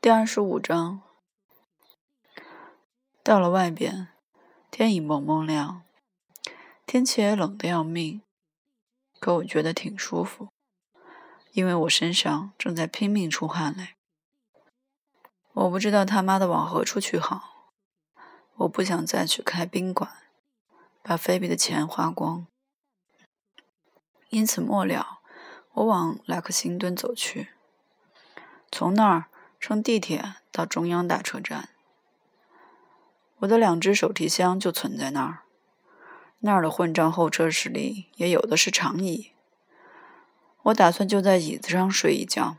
第二十五章，到了外边，天已蒙蒙亮，天气也冷得要命，可我觉得挺舒服，因为我身上正在拼命出汗嘞。我不知道他妈的往何处去好，我不想再去开宾馆，把菲比的钱花光，因此末了，我往莱克星顿走去，从那儿。乘地铁到中央大车站，我的两只手提箱就存在那儿。那儿的混账候车室里也有的是长椅，我打算就在椅子上睡一觉。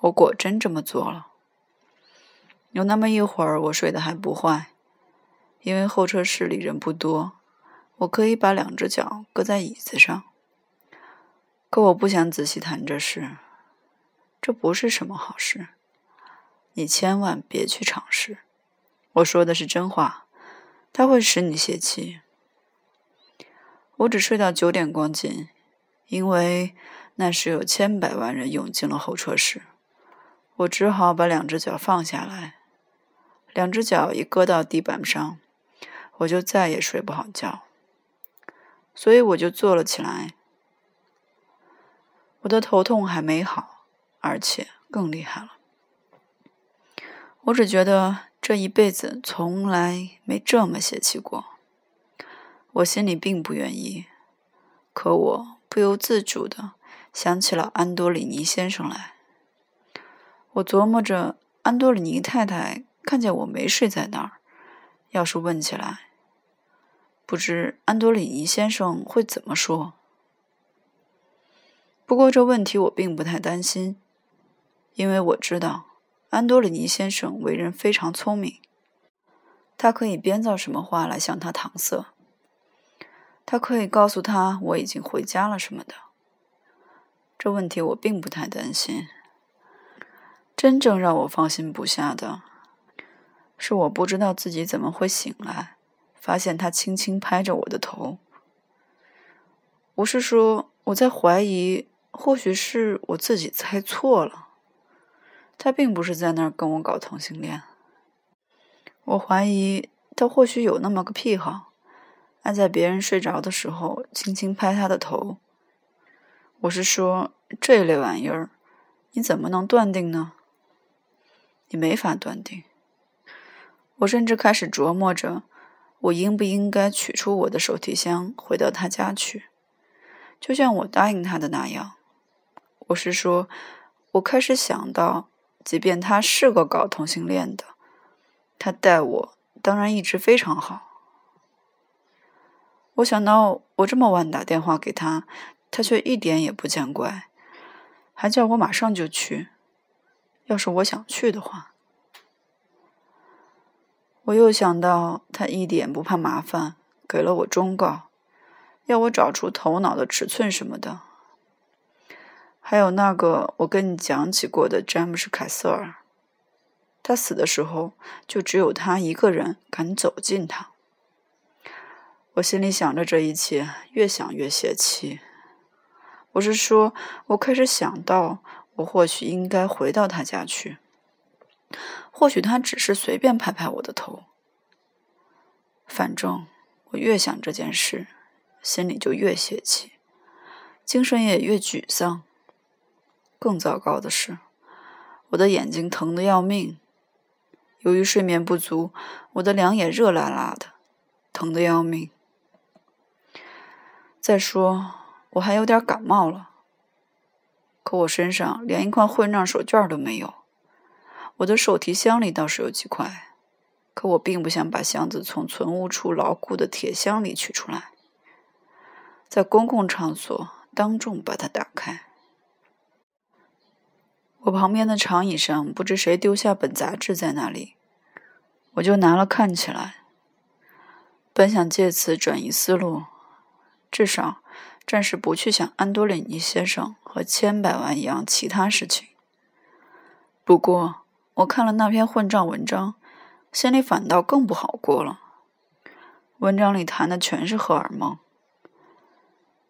我果真这么做了。有那么一会儿，我睡得还不坏，因为候车室里人不多，我可以把两只脚搁在椅子上。可我不想仔细谈这事，这不是什么好事。你千万别去尝试，我说的是真话，它会使你泄气。我只睡到九点光景，因为那时有千百万人涌进了候车室，我只好把两只脚放下来。两只脚一搁到地板上，我就再也睡不好觉，所以我就坐了起来。我的头痛还没好，而且更厉害了。我只觉得这一辈子从来没这么泄气过，我心里并不愿意，可我不由自主地想起了安多里尼先生来。我琢磨着，安多里尼太太看见我没睡在那儿，要是问起来，不知安多里尼先生会怎么说。不过这问题我并不太担心，因为我知道。安多里尼先生为人非常聪明，他可以编造什么话来向他搪塞。他可以告诉他我已经回家了什么的。这问题我并不太担心。真正让我放心不下的，是我不知道自己怎么会醒来，发现他轻轻拍着我的头。我是说，我在怀疑，或许是我自己猜错了。他并不是在那儿跟我搞同性恋。我怀疑他或许有那么个癖好，爱在别人睡着的时候轻轻拍他的头。我是说这类玩意儿，你怎么能断定呢？你没法断定。我甚至开始琢磨着，我应不应该取出我的手提箱回到他家去，就像我答应他的那样。我是说，我开始想到。即便他是个搞同性恋的，他待我当然一直非常好。我想到我这么晚打电话给他，他却一点也不见怪，还叫我马上就去。要是我想去的话，我又想到他一点不怕麻烦，给了我忠告，要我找出头脑的尺寸什么的。还有那个我跟你讲起过的詹姆斯·凯瑟尔，他死的时候就只有他一个人敢走近他。我心里想着这一切，越想越泄气。我是说，我开始想到，我或许应该回到他家去，或许他只是随便拍拍我的头。反正我越想这件事，心里就越泄气，精神也越沮丧。更糟糕的是，我的眼睛疼得要命。由于睡眠不足，我的两眼热辣辣的，疼得要命。再说，我还有点感冒了。可我身上连一块混账手绢都没有。我的手提箱里倒是有几块，可我并不想把箱子从存物处牢固的铁箱里取出来，在公共场所当众把它打开。我旁边的长椅上，不知谁丢下本杂志在那里，我就拿了看起来。本想借此转移思路，至少暂时不去想安多里尼先生和千百万一样其他事情。不过，我看了那篇混账文章，心里反倒更不好过了。文章里谈的全是荷尔蒙，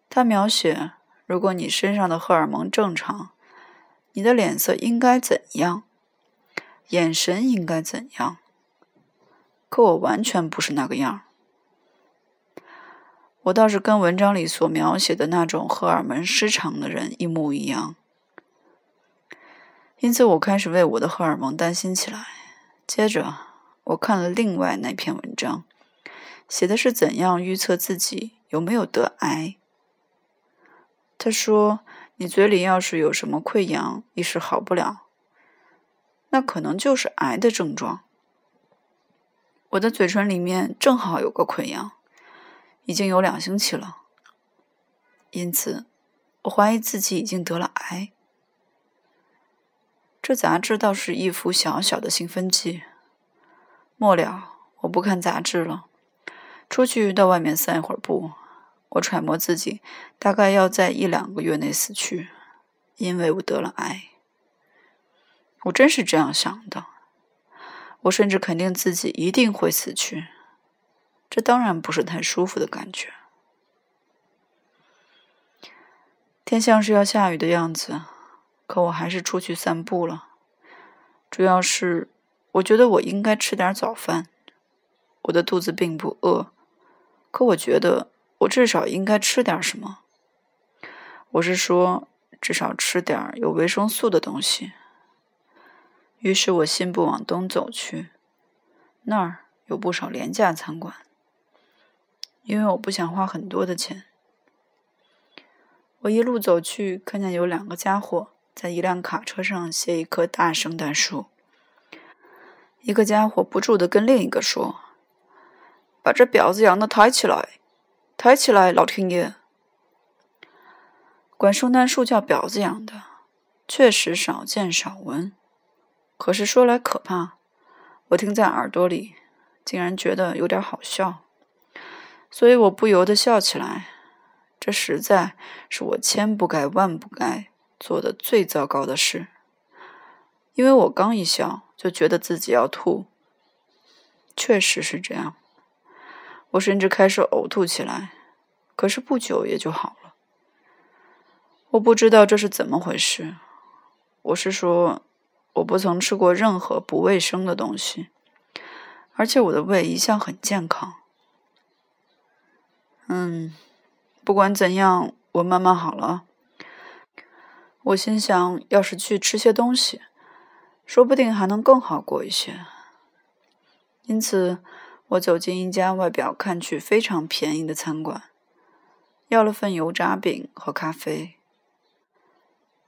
他描写，如果你身上的荷尔蒙正常。你的脸色应该怎样？眼神应该怎样。可我完全不是那个样我倒是跟文章里所描写的那种荷尔蒙失常的人一模一样。因此，我开始为我的荷尔蒙担心起来。接着，我看了另外那篇文章，写的是怎样预测自己有没有得癌。他说：“你嘴里要是有什么溃疡，一时好不了，那可能就是癌的症状。”我的嘴唇里面正好有个溃疡，已经有两星期了，因此我怀疑自己已经得了癌。这杂志倒是一副小小的兴奋剂。末了，我不看杂志了，出去到外面散一会儿步。我揣摩自己大概要在一两个月内死去，因为我得了癌。我真是这样想的。我甚至肯定自己一定会死去。这当然不是太舒服的感觉。天像是要下雨的样子。可我还是出去散步了，主要是我觉得我应该吃点早饭。我的肚子并不饿，可我觉得我至少应该吃点什么。我是说，至少吃点有维生素的东西。于是我信步往东走去，那儿有不少廉价餐馆，因为我不想花很多的钱。我一路走去，看见有两个家伙。在一辆卡车上写一棵大圣诞树。一个家伙不住地跟另一个说：“把这婊子养的抬起来，抬起来，老天爷！”管圣诞树叫婊子养的，确实少见少闻。可是说来可怕，我听在耳朵里，竟然觉得有点好笑，所以我不由得笑起来。这实在是我千不该万不该。做的最糟糕的事，因为我刚一笑，就觉得自己要吐。确实是这样，我甚至开始呕吐起来，可是不久也就好了。我不知道这是怎么回事。我是说，我不曾吃过任何不卫生的东西，而且我的胃一向很健康。嗯，不管怎样，我慢慢好了。我心想，要是去吃些东西，说不定还能更好过一些。因此，我走进一家外表看去非常便宜的餐馆，要了份油炸饼和咖啡。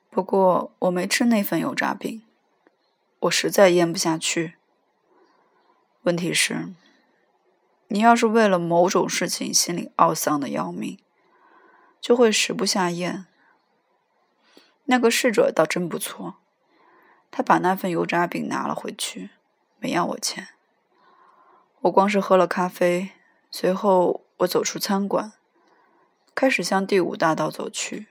不过，我没吃那份油炸饼，我实在咽不下去。问题是，你要是为了某种事情心里懊丧的要命，就会食不下咽。那个侍者倒真不错，他把那份油炸饼拿了回去，没要我钱。我光是喝了咖啡，随后我走出餐馆，开始向第五大道走去。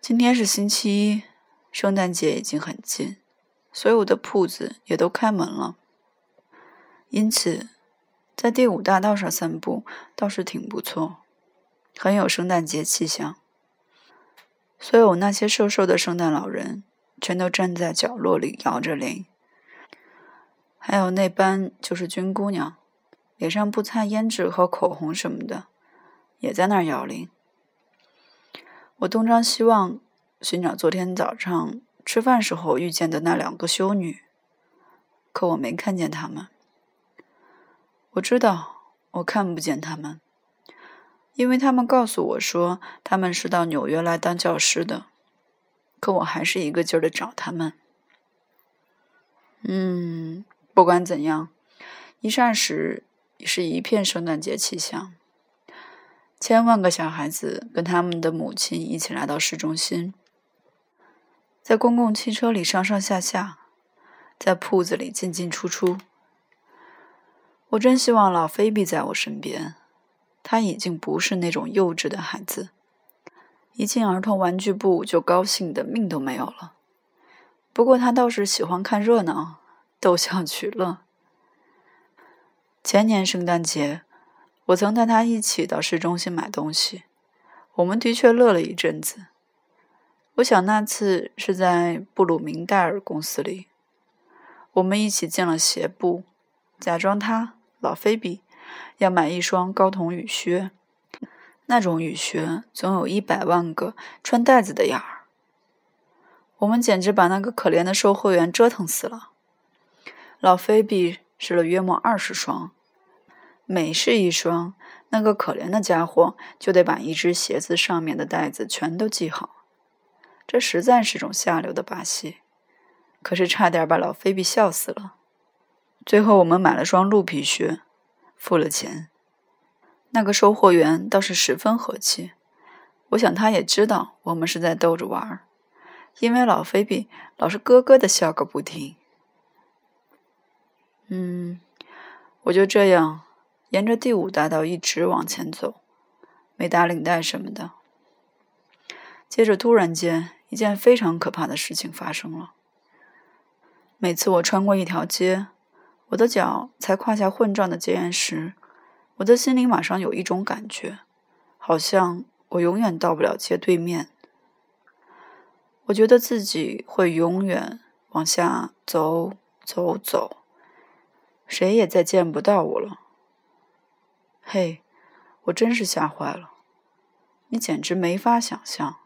今天是星期一，圣诞节已经很近，所有的铺子也都开门了，因此在第五大道上散步倒是挺不错。很有圣诞节气象。所有那些瘦瘦的圣诞老人全都站在角落里摇着铃，还有那班就是军姑娘，脸上不擦胭脂和口红什么的，也在那儿摇铃。我东张西望，寻找昨天早上吃饭时候遇见的那两个修女，可我没看见她们。我知道，我看不见她们。因为他们告诉我说他们是到纽约来当教师的，可我还是一个劲儿的找他们。嗯，不管怎样，一霎时已是一片圣诞节气象。千万个小孩子跟他们的母亲一起来到市中心，在公共汽车里上上下下，在铺子里进进出出。我真希望老菲比在我身边。他已经不是那种幼稚的孩子，一进儿童玩具部就高兴的命都没有了。不过他倒是喜欢看热闹，逗笑取乐。前年圣诞节，我曾带他一起到市中心买东西，我们的确乐了一阵子。我想那次是在布鲁明戴尔公司里，我们一起进了鞋部，假装他老菲比要买一双高筒雨靴，那种雨靴总有一百万个穿带子的眼儿。我们简直把那个可怜的售货员折腾死了。老菲比试了约莫二十双，每试一双，那个可怜的家伙就得把一只鞋子上面的带子全都系好。这实在是种下流的把戏，可是差点把老菲比笑死了。最后我们买了双鹿皮靴，付了钱。那个售货员倒是十分和气，我想他也知道我们是在逗着玩儿。因为老菲比老是咯咯的笑个不停，嗯，我就这样沿着第五大道一直往前走，没打领带什么的。接着，突然间，一件非常可怕的事情发生了。每次我穿过一条街，我的脚才跨下混账的街沿时，我的心里马上有一种感觉，好像我永远到不了街对面。我觉得自己会永远往下走，走，走，谁也再见不到我了。嘿，我真是吓坏了，你简直没法想象。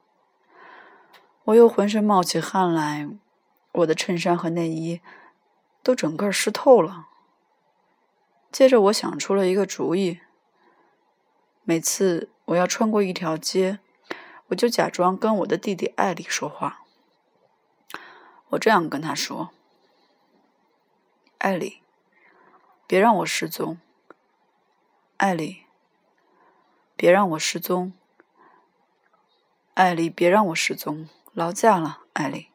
我又浑身冒起汗来，我的衬衫和内衣都整个湿透了。接着，我想出了一个主意：每次我要穿过一条街。我就假装跟我的弟弟艾里说话。我这样跟他说：“艾里，别让我失踪。艾里，别让我失踪。艾里，别让我失踪。劳驾了，艾里。”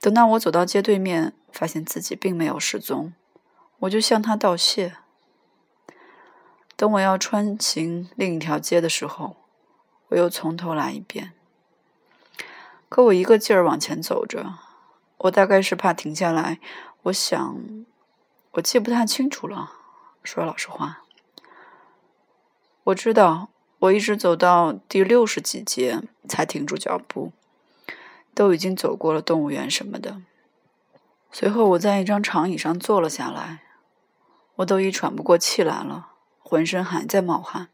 等到我走到街对面，发现自己并没有失踪，我就向他道谢。等我要穿行另一条街的时候，我又从头来一遍。可我一个劲儿往前走着，我大概是怕停下来。我想，我记不太清楚了。说老实话，我知道我一直走到第六十几节才停住脚步，都已经走过了动物园什么的。随后我在一张长椅上坐了下来，我都已喘不过气来了。浑身还在冒汗，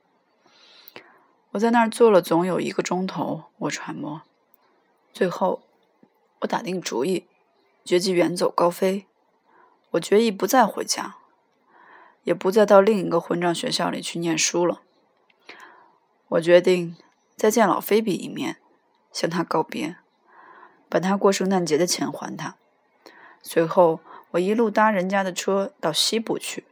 我在那儿坐了总有一个钟头。我揣摩，最后我打定主意，决计远走高飞。我决意不再回家，也不再到另一个混账学校里去念书了。我决定再见老菲比一面，向他告别，把他过圣诞节的钱还他。随后，我一路搭人家的车到西部去。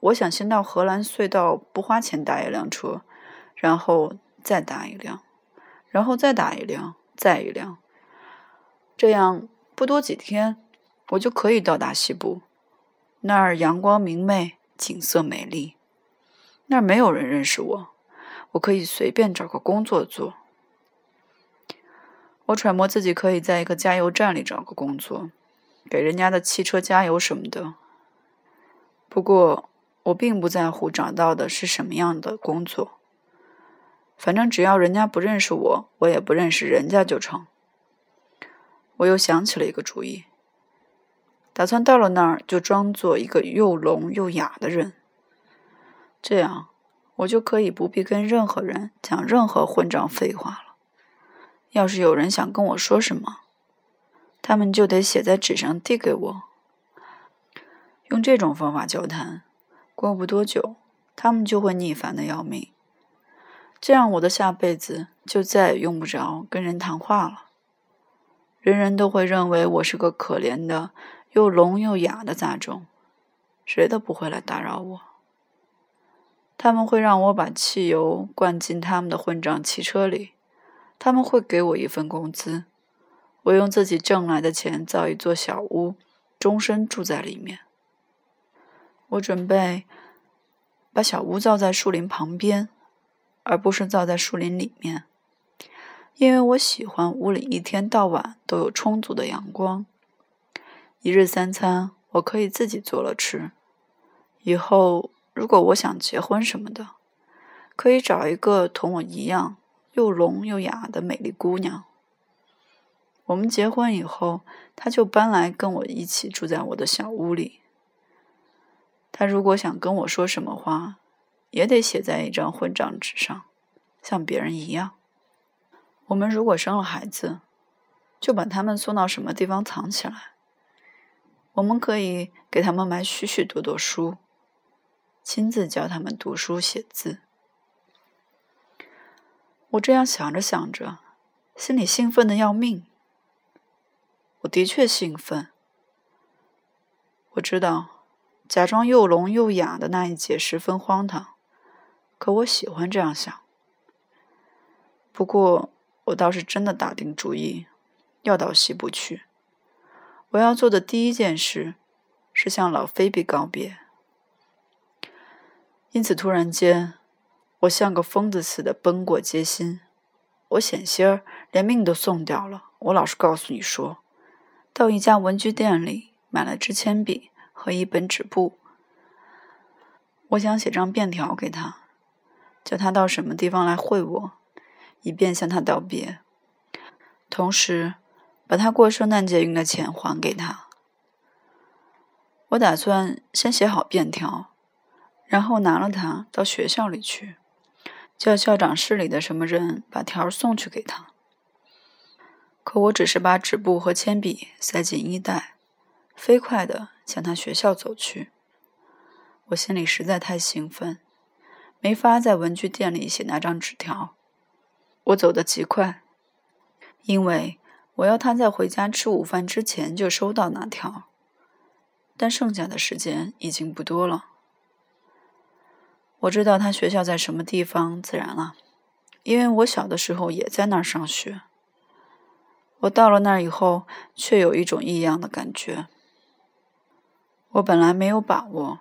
我想先到荷兰隧道，不花钱搭一辆车，然后再搭一辆，然后再打一辆，再一辆，这样不多几天，我就可以到达西部。那儿阳光明媚，景色美丽，那儿没有人认识我，我可以随便找个工作做。我揣摩自己可以在一个加油站里找个工作，给人家的汽车加油什么的。不过。我并不在乎找到的是什么样的工作，反正只要人家不认识我，我也不认识人家就成。我又想起了一个主意，打算到了那儿就装作一个又聋又哑的人，这样我就可以不必跟任何人讲任何混账废话了。要是有人想跟我说什么，他们就得写在纸上递给我，用这种方法交谈。过不多久，他们就会腻烦的要命。这样，我的下辈子就再也用不着跟人谈话了。人人都会认为我是个可怜的又聋又哑的杂种，谁都不会来打扰我。他们会让我把汽油灌进他们的混账汽车里，他们会给我一份工资，我用自己挣来的钱造一座小屋，终身住在里面。我准备把小屋造在树林旁边，而不是造在树林里面，因为我喜欢屋里一天到晚都有充足的阳光。一日三餐我可以自己做了吃。以后如果我想结婚什么的，可以找一个同我一样又聋又哑的美丽姑娘。我们结婚以后，她就搬来跟我一起住在我的小屋里。她如果想跟我说什么话，也得写在一张混账纸上，像别人一样。我们如果生了孩子，就把他们送到什么地方藏起来。我们可以给他们买许许多多书，亲自教他们读书写字。我这样想着想着，心里兴奋的要命。我的确兴奋。我知道，假装又聋又哑的那一节十分荒唐，可我喜欢这样想。不过，我倒是真的打定主意，要到西部去。我要做的第一件事，是向老菲比告别。因此，突然间，我像个疯子似的奔过街心。我险些儿连命都送掉了。我老实告诉你说。到一家文具店里买了支铅笔和一本纸簿，我想写张便条给他，叫他到什么地方来会我，以便向他道别，同时把他过圣诞节用的钱还给他。我打算先写好便条，然后拿了它到学校里去，叫校长室里的什么人把条送去给他。可我只是把纸布和铅笔塞进衣袋，飞快地向他学校走去。我心里实在太兴奋，没法在文具店里写那张纸条。我走得极快，因为我要他在回家吃午饭之前就收到那条。但剩下的时间已经不多了。我知道他学校在什么地方，自然了，因为我小的时候也在那儿上学。我到了那儿以后，却有一种异样的感觉。我本来没有把握，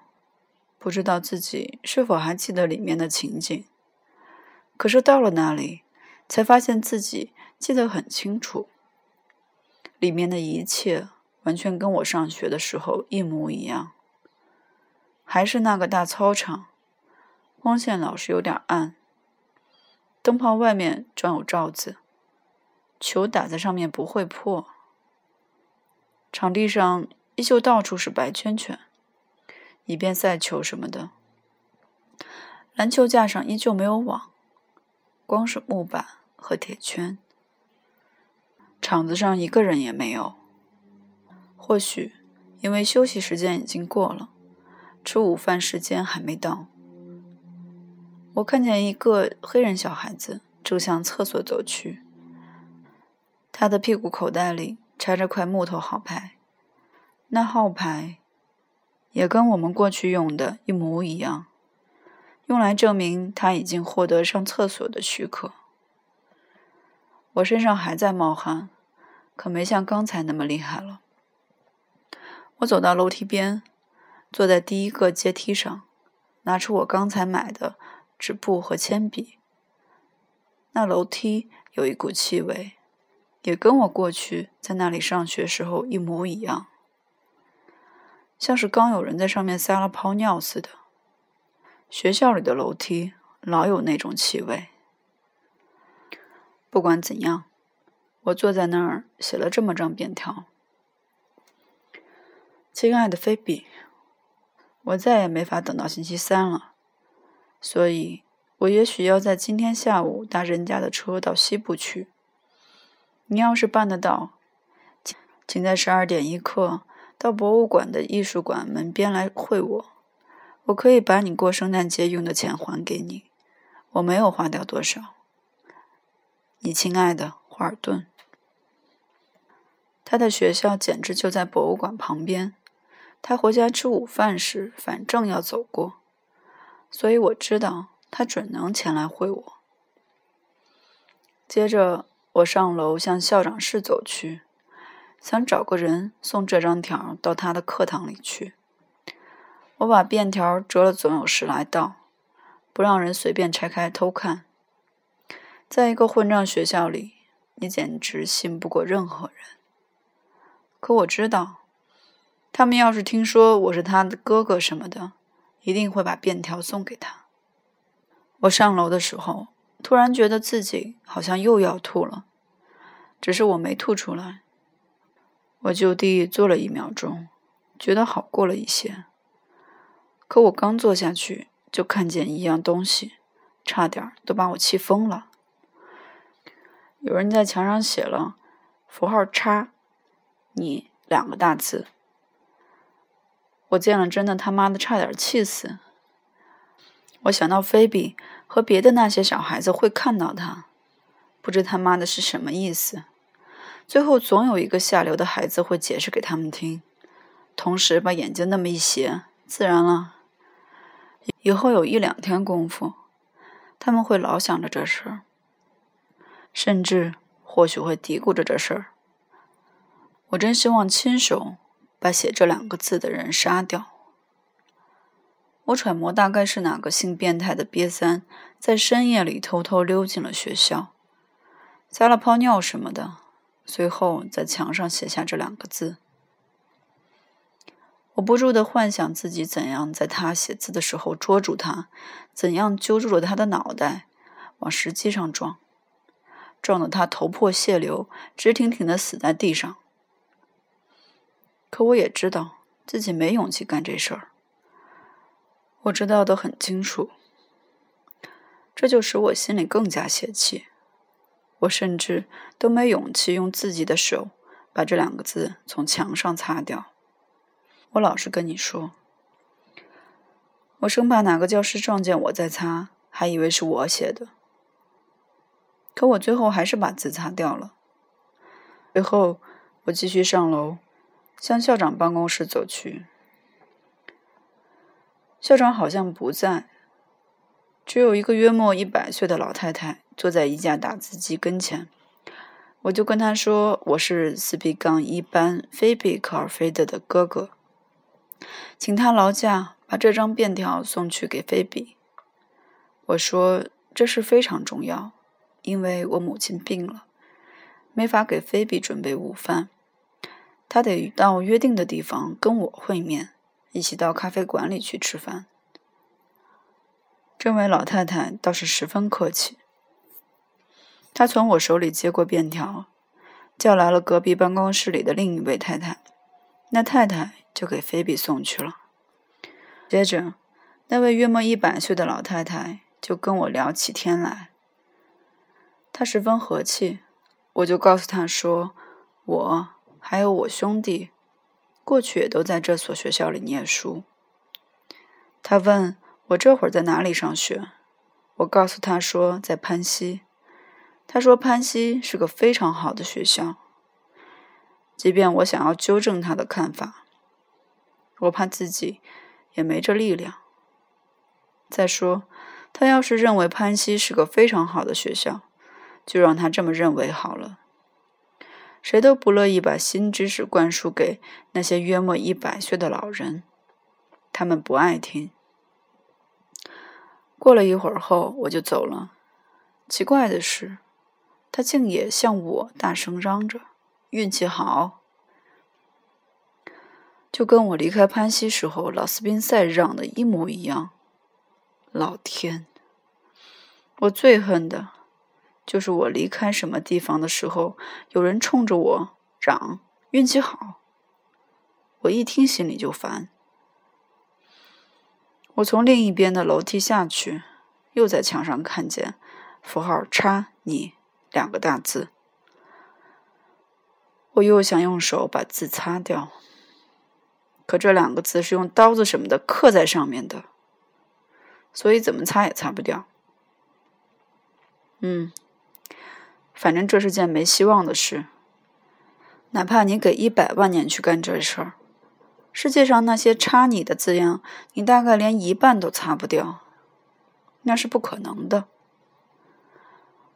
不知道自己是否还记得里面的情景。可是到了那里，才发现自己记得很清楚。里面的一切完全跟我上学的时候一模一样。还是那个大操场，光线老是有点暗，灯泡外面装有罩子。球打在上面不会破。场地上依旧到处是白圈圈，以便赛球什么的。篮球架上依旧没有网，光是木板和铁圈。场子上一个人也没有。或许因为休息时间已经过了，吃午饭时间还没到。我看见一个黑人小孩子正向厕所走去。他的屁股口袋里插着块木头号牌，那号牌也跟我们过去用的一模一样，用来证明他已经获得上厕所的许可。我身上还在冒汗，可没像刚才那么厉害了。我走到楼梯边，坐在第一个阶梯上，拿出我刚才买的纸布和铅笔。那楼梯有一股气味。也跟我过去在那里上学时候一模一样，像是刚有人在上面撒了泡尿似的。学校里的楼梯老有那种气味。不管怎样，我坐在那儿写了这么张便条：“亲爱的菲比，我再也没法等到星期三了，所以我也许要在今天下午搭人家的车到西部去。”你要是办得到，请在十二点一刻到博物馆的艺术馆门边来会我。我可以把你过圣诞节用的钱还给你，我没有花掉多少。你亲爱的华尔顿，他的学校简直就在博物馆旁边。他回家吃午饭时，反正要走过，所以我知道他准能前来会我。接着。我上楼向校长室走去，想找个人送这张条到他的课堂里去。我把便条折了总有十来道，不让人随便拆开偷看。在一个混账学校里，你简直信不过任何人。可我知道，他们要是听说我是他的哥哥什么的，一定会把便条送给他。我上楼的时候，突然觉得自己好像又要吐了，只是我没吐出来。我就地坐了一秒钟，觉得好过了一些。可我刚坐下去，就看见一样东西，差点都把我气疯了。有人在墙上写了符号叉，你两个大字。我见了，真的他妈的差点气死。我想到菲比和别的那些小孩子会看到他，不知他妈的是什么意思。最后总有一个下流的孩子会解释给他们听，同时把眼睛那么一斜，自然了。以后有一两天功夫，他们会老想着这事儿，甚至或许会嘀咕着这事儿。我真希望亲手把写这两个字的人杀掉。我揣摩，大概是哪个性变态的瘪三，在深夜里偷偷溜进了学校，撒了泡尿什么的，随后在墙上写下这两个字。我不住地幻想自己怎样在他写字的时候捉住他，怎样揪住了他的脑袋，往石机上撞，撞得他头破血流，直挺挺地死在地上。可我也知道自己没勇气干这事儿。我知道的很清楚，这就使我心里更加泄气。我甚至都没勇气用自己的手把这两个字从墙上擦掉。我老实跟你说，我生怕哪个教师撞见我在擦，还以为是我写的。可我最后还是把字擦掉了。随后，我继续上楼，向校长办公室走去。校长好像不在，只有一个约莫一百岁的老太太坐在一架打字机跟前。我就跟她说：“我是四 B 杠一班菲比·科尔菲德的哥哥，请他劳驾把这张便条送去给菲比。”我说：“这事非常重要，因为我母亲病了，没法给菲比准备午饭，他得到约定的地方跟我会面。”一起到咖啡馆里去吃饭。这位老太太倒是十分客气，她从我手里接过便条，叫来了隔壁办公室里的另一位太太，那太太就给菲比送去了。接着，那位约莫一百岁的老太太就跟我聊起天来。他十分和气，我就告诉他说，我还有我兄弟。过去也都在这所学校里念书。他问我这会儿在哪里上学，我告诉他说在潘西。他说潘西是个非常好的学校。即便我想要纠正他的看法，我怕自己也没这力量。再说，他要是认为潘西是个非常好的学校，就让他这么认为好了。谁都不乐意把新知识灌输给那些约莫一百岁的老人，他们不爱听。过了一会儿后，我就走了。奇怪的是，他竟也向我大声嚷着：“运气好！”就跟我离开潘西时候老斯宾塞嚷的一模一样。老天，我最恨的。就是我离开什么地方的时候，有人冲着我嚷“运气好”，我一听心里就烦。我从另一边的楼梯下去，又在墙上看见符号叉你两个大字，我又想用手把字擦掉，可这两个字是用刀子什么的刻在上面的，所以怎么擦也擦不掉。嗯。反正这是件没希望的事。哪怕你给一百万年去干这事儿，世界上那些插你的字样，你大概连一半都擦不掉，那是不可能的。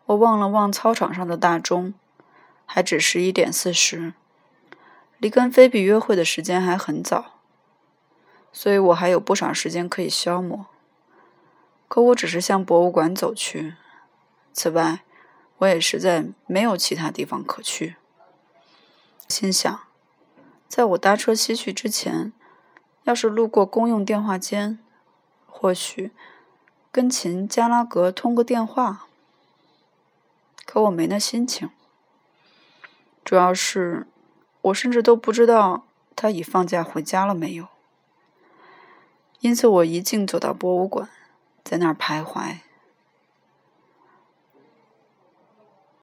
我望了望操场上的大钟，还只十一点四十，离跟菲比约会的时间还很早，所以我还有不少时间可以消磨。可我只是向博物馆走去。此外，我也实在没有其他地方可去，心想，在我搭车西去之前，要是路过公用电话间，或许跟秦加拉格通个电话。可我没那心情。主要是，我甚至都不知道他已放假回家了没有。因此，我一径走到博物馆，在那儿徘徊。